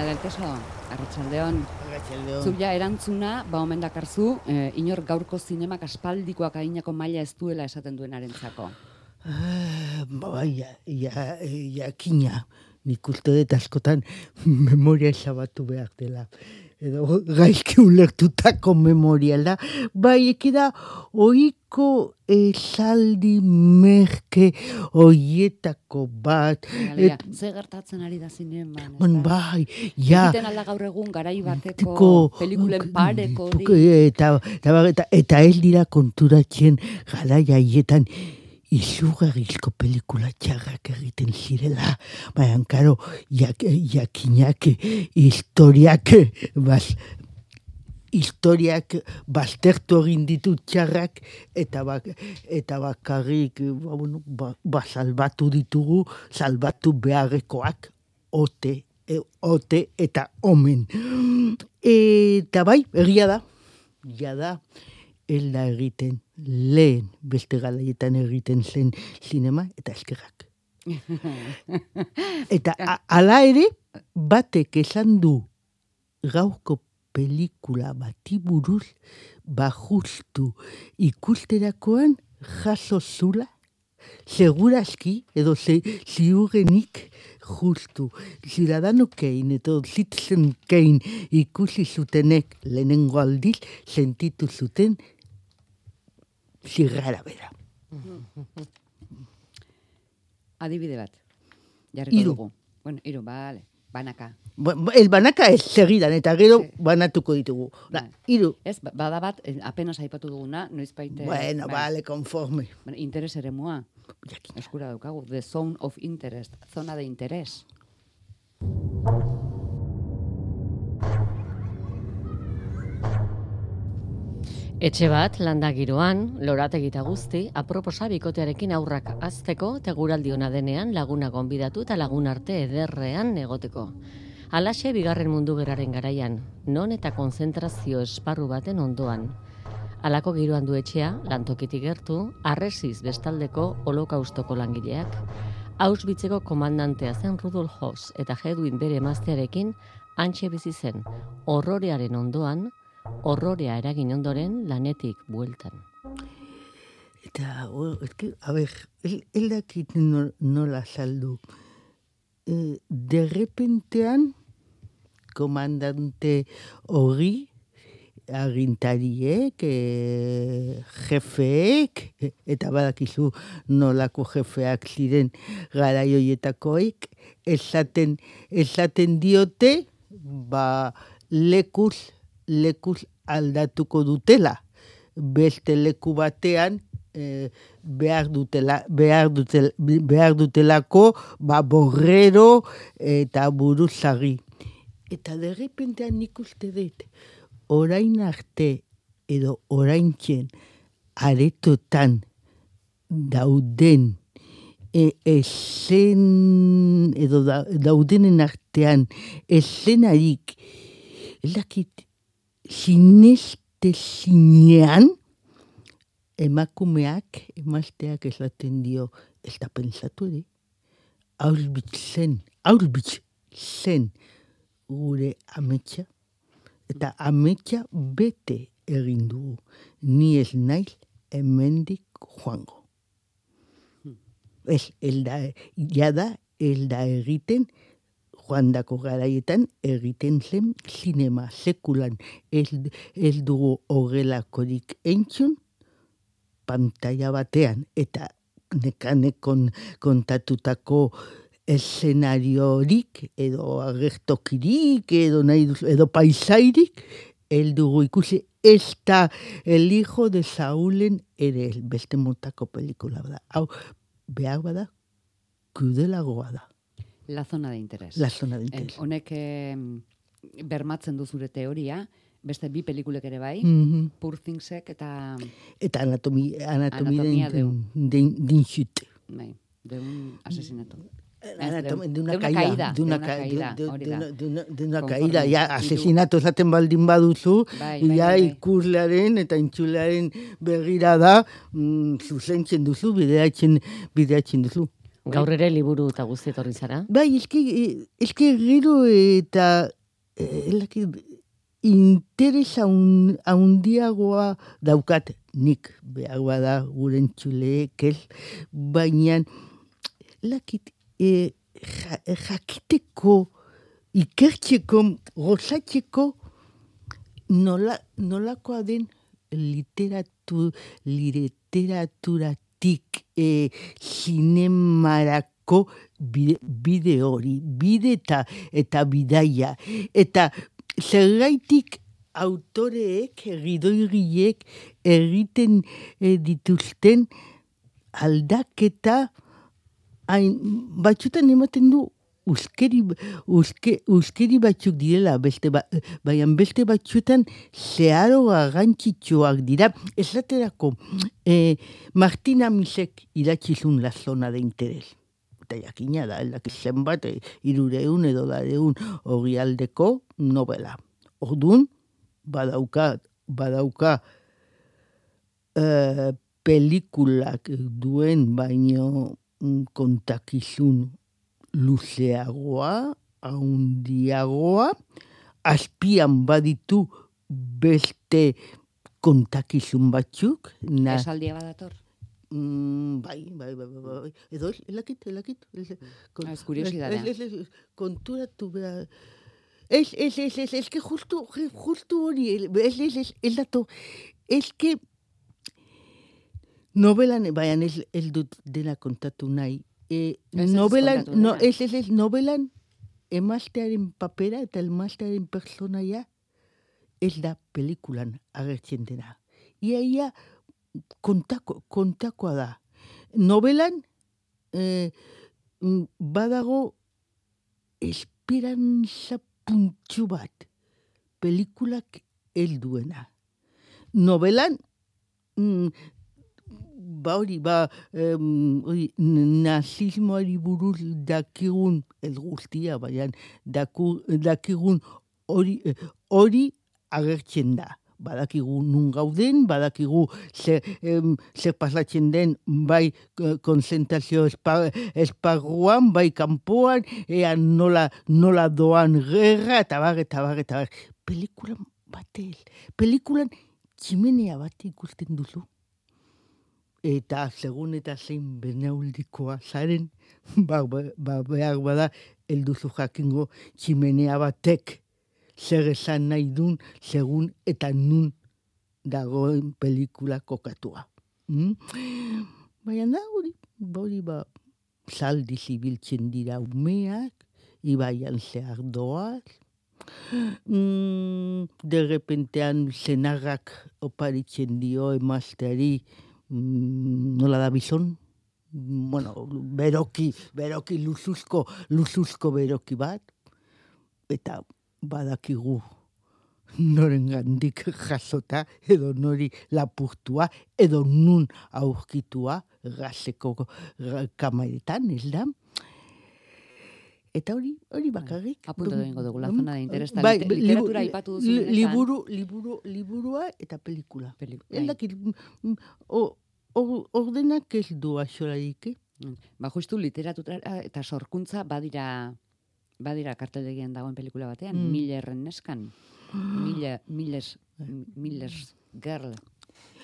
Teso, Arratsaldeon. Zuk ja erantzuna, ba omen dakarzu, eh, inor gaurko zinemak aspaldikoak ainako maila ez duela esaten duenarentzako. Ah, bai, ja, ja, jakina. Nik uste dut askotan memoria ezabatu behar dela. Edo gaizki ulertutako memoriala, bai ekida oiko esaldi merke oietako bat, Alegia, ze gertatzen ari da zineman, Bon, ezta? bai, ja. Egiten alda gaur egun garai bateko Ko- pelikulen pareko. Eta, eta, eta, eta ez dira konturatzen garaia haietan izugarrizko pelikula txarrak egiten zirela. Baina, karo, jak, jakinak historiak bas, historiak baztertu egin ditu txarrak eta bak, eta bakarrik ba, bueno, ba, ba, salbatu ditugu, salbatu beharrekoak ote, e, ote eta omen. Eta bai, egia da, ja da, el da egiten lehen beste galaietan egiten zen sinema eta eskerrak. Eta hala ere, batek esan du gaurko pelikula bati buruz, ba justu ikusterakoan jaso zula, seguraski, edo ze, ziurrenik justu, Ciudadano Kane edo Citizen Kane ikusi zutenek lehenengo aldiz sentitu zuten zirrara bera. Adibide bat. Jarriko Hiru. dugu. Bueno, hiru, bale. Banaka. Bueno, el banaka ez segidan, eta gero Sí. banatuko ditugu. Da, Bai. hiru. Ez, ba- bada bat, eh, apenas aipatu duguna, noiz baite... Bueno, vale, conforme. Bueno, interes ere mua, Jakin. eskura daukagu. The zone of interest, zona de interés. Etxe bat, landa giroan, lorategita guzti, aproposa bikotearekin aurrak azteko, eta guraldi denean laguna gonbidatu eta lagun arte ederrean egoteko. Alaxe bigarren mundu geraren garaian, non eta konzentrazio esparru baten ondoan. Halako giroan du etxea, lantokitik gertu, arresiz bestaldeko holokaustoko langileak, Auschwitzeko komandantea zen Rudolf Hoss eta Hedwin bere emaztearekin antxe bizi zen, horrorearen ondoan, horrorea eragin ondoren lanetik bueltan. Eta, o, eske, a ber, el, el dakit no, nola saldu. E, derrepentean, komandante hori, agintariek, e, jefeek, eta badakizu nolako jefeak ziren garaioietakoik, esaten, esaten diote, ba, lekuz, lekuz aldatuko dutela. Beste leku batean, eh, behar dutela, behar, dutel, behar dutelako, ba, borrero eta buruzagi. Eta derrepentean nik uste dut, orain arte edo oraintzen aretotan dauden e, esen, edo da, daudenen artean esenarik ez dakit sineste zinean emakumeak, emazteak esaten dio, ez da pensatu ere, Auschwitz zen, Auschwitz zen gure ametsa, eta ametsa bete egin dugu. Ni ez naiz hemendik joango. Ez, elda, jada, elda egiten, joandako garaietan egiten zen sinema sekulan ez, ez dugu horrelakorik entzun pantalla batean eta nekanekon kontatutako eszenariorik edo agertokirik edo nahi edo paisairik el dugu ikusi ez el hijo de Saulen ere beste motako pelikula da. Hau, behar bada, kudelagoa da. La zona de interés. La zona de Eh, interés. honek eh, bermatzen du zure teoria, beste bi pelikulek ere bai, Mhm. Poor Thingsek eta Eta anatomi, anatomi Anatomía de un- bai, de un asesinato. Anatomi, de- de una caída, de una caída, de- da. una- de una- caída, ja, hiru- asesinato esaten baldin baduzu, Bai, bai, ja bai, bai. ikuslearen eta intzulearen begirada mm, zuzentzen duzu, bideatzen, bideatzen duzu. Gaur ere liburu eta guzti etorri zara. Bai, eski, eh, eski gero eta eh, elaki, interes haun- haundiagoa daukat. Nik behar bada gure entzuleek ez, baina lakit, e, ja, jakiteko, ikertzeko, gozatzeko nola, nolakoa den literatu, literaturatik e, zinemarako bide, bide hori, bide eta, eta bidaia. Eta zergaitik autoreek, gidoiriek egiten e, dituzten aldaketa hain, batzutan ematen du uskeri, uske, uskeri batzuk direla, beste ba, baina beste batzutan zeharo garrantzitsuak dira. Esaterako, eh, Martina Misek idatzizun la zona de interés. Eta jakina da, elak zenbat, irureun edo dareun hori aldeko novela. Ordun badauka, badauka eh, pelikulak duen baino kontakizun luzeagoa, haundiagoa, azpian baditu beste kontakizun batzuk. Na, Esaldia badator. Mm, bai, bai, bai, bai, bai. Edo, elakit, elakit. Ez, Ah, kuriosidadea. konturatu behar. Ez, ez, ez, ez, ez, que justu, justu hori, ez, ez, ez, ez dato, ez que novelan, baina ez, ez dut dena kontatu nahi, e, novelan, kontatu no, ez, ez, ez, novelan emaztearen papera eta emaztearen personaia ez da pelikulan agertzen dena. Ia, ia, kontako, kontakoa da. Novelan, eh, badago esperantza puntxu bat pelikulak helduena. Novelan, mm, ba hori, ba, em, nazismoari buruz dakigun, ez guztia, baina daku, dakigun hori, hori agertzen da. Badakigu nun gauden, badakigu zer, em, pasatzen den bai konzentrazio espa, esparruan, bai kanpoan, ea nola, nola doan gerra, eta bar, eta bar, eta bar. Pelikulan batez, pelikulan tximenea bat ikusten duzu. Eta segun eta zein benaulikoa zaren, ba, ba, ba, behar bada, elduzu jakingo tximenea batek zer esan nahi dun, segun eta nun dagoen pelikula kokatua. Mm? Baina da, hori, hori ba, zaldi zibiltzen dira umeak, ibaian zehar doaz, mm, derrepentean zenarrak oparitzen dio emazteari nola da bizon, bueno, beroki, beroki luzuzko, luzuzko beroki bat, eta badakigu noren gandik jasota, edo nori lapurtua, edo nun aurkitua gazeko ga- kamaretan, ez da? Eta hori, hori bakarrik. Apuntu egingo dugu, la Mm, zona de interés, bai, literatura aipatu duzu. Liburu, liburu, liburua eta pelikula. Peli- Ez bai. mm, o- or- ordenak ez du axolarik, eh? Mm. Ba, justu literatura eta sorkuntza badira badira karteldegian dagoen pelikula batean, Mm. Millerren neskan. Miller, Millers, Millers Girl.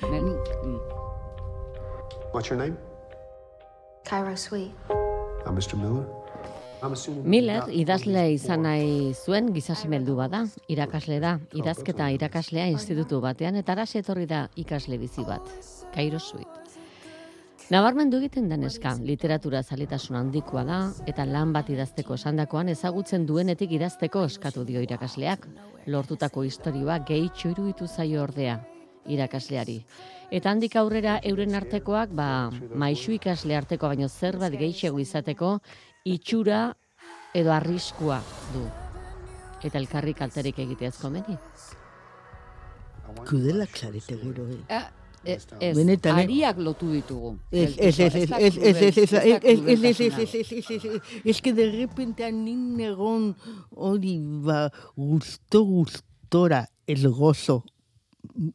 Me- mm. What's your name? Cairo Sweet. I'm Mr. Miller. Miller got idazle movies izan nahi zuen gizasemeldu bada, irakasle da, idazketa irakaslea institutu batean, eta arase etorri da ikasle bizi bat, Kairo Suit. Nabarmendu egiten da literatura zaletasun handikoa da, eta lan bat idazteko esandakoan ezagutzen duenetik idazteko eskatu dio irakasleak, lortutako istorioa gehitxo iruditu zaio ordea irakasleari. Eta handik aurrera euren artekoak, ba, maixu ikasle arteko baino zerbait gehiago izateko, itxura edo arriskua du. Eta elkarri kalterik egiteaz komeni. Kudelak zarete gero, eh? Ah, e- ez, Benetan, eh? ariak lotu ditugu. Ez, ez, ez, ez, ez, ez, ez, ez, ez, ez, ez, ez, ez, ez, ez, ez, ez, ez, que de repente nin egon hori ba gusto gustora el gozo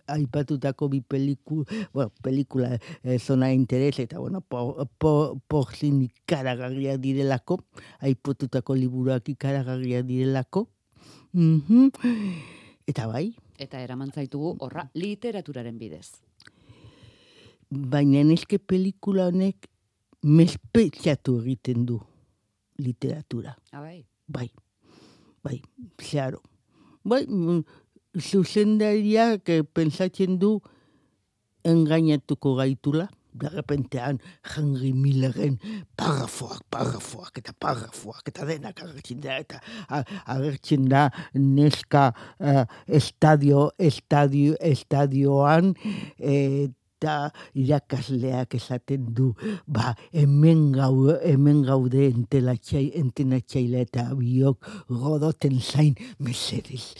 aipatutako bi peliku, bueno, pelikula eh, zona de interés eta bueno, por, por, por zin ikaragarriak direlako, aipatutako liburuak ikaragarriak direlako. Mhm. Eta bai, Eta eraman zaitugu horra literaturaren bidez. baina neske pelikula honek mespetxatu egiten du literatura. Ah, bai. Bai, bai, zeharo. Bai, mm, zuzendariak eh, pentsatzen du engainatuko gaitula, de repentean Henry Millerren parafoak, parafoak eta parafoak eta denak agertzen da eta agertzen da neska eh, estadio, estadio, estadioan eta irakasleak esaten du, ba, hemen gau, hemen gaude entelatxai, entenatxaila eta biok godoten zain mesedez.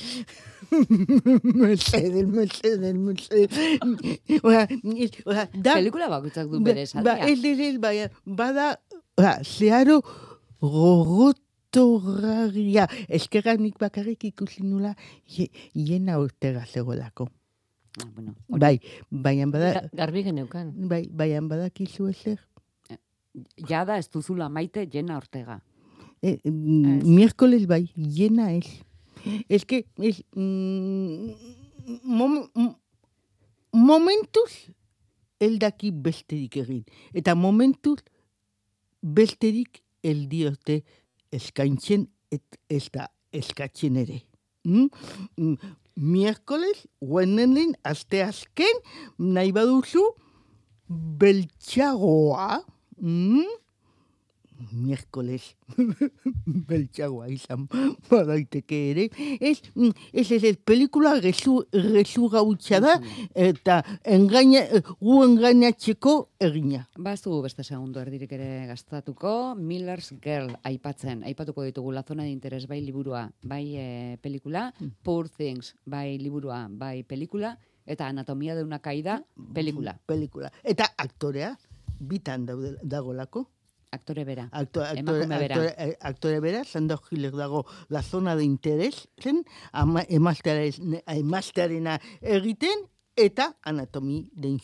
mesedez, mesedez, mesedez. Oa, oa, da, Pelikula bakoitzak du Ba- bere Ba, esaldia. ez, ez, ez, baina, bada, ba, zeharo gogotorragia. Eskerra nik bakarrik ikusi nula, je, jena urtega zegoelako. Ah, bueno, Bai, baina bada, Ga- Garbi geneukan. bai, baina badakizu ezer. jada ez duzula maite Jena Ortega. Eh, mm, Ez. miércoles bai, jena ez. Es que, es, mm, mom, momentuz, eldaki besterik egin. Eta momentuz, besterik el diote eskaintzen et ez da eskatzen ere. Mm? Miércoles, Wednesday, aste azken, nahi baduzu, beltxagoa, mm? Miércoles beltxagoa izan badaiteke ere. Ez, mm, ez, ez, ez, pelikula rezu, rezu gautxa da, eta engaina, gu engainatzeko egina. Bazu beste segundo erdirik ere gastatuko, Miller's Girl aipatzen, aipatuko ditugu la zona de interes bai liburua, bai e, pelikula, Poor Things bai liburua, bai pelikula, eta Anatomia de una caída pelikula, Pelikula. Eta aktorea, bitan daude, dagolako. Aktore bera. Akto, aktore, Emakume bera. aktore, eh, aktore bera, Sandor Hiller dago la zona de interes, zen, ama, emaztearen- emaztearena egiten, eta anatomi den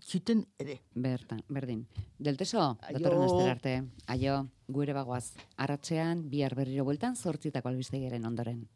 zuten, ere. Bertan, berdin. Delteso, datorren astera arte. Aio, gure bagoaz. Arratxean, bihar berriro bueltan, zortzitako albistegiaren ondoren.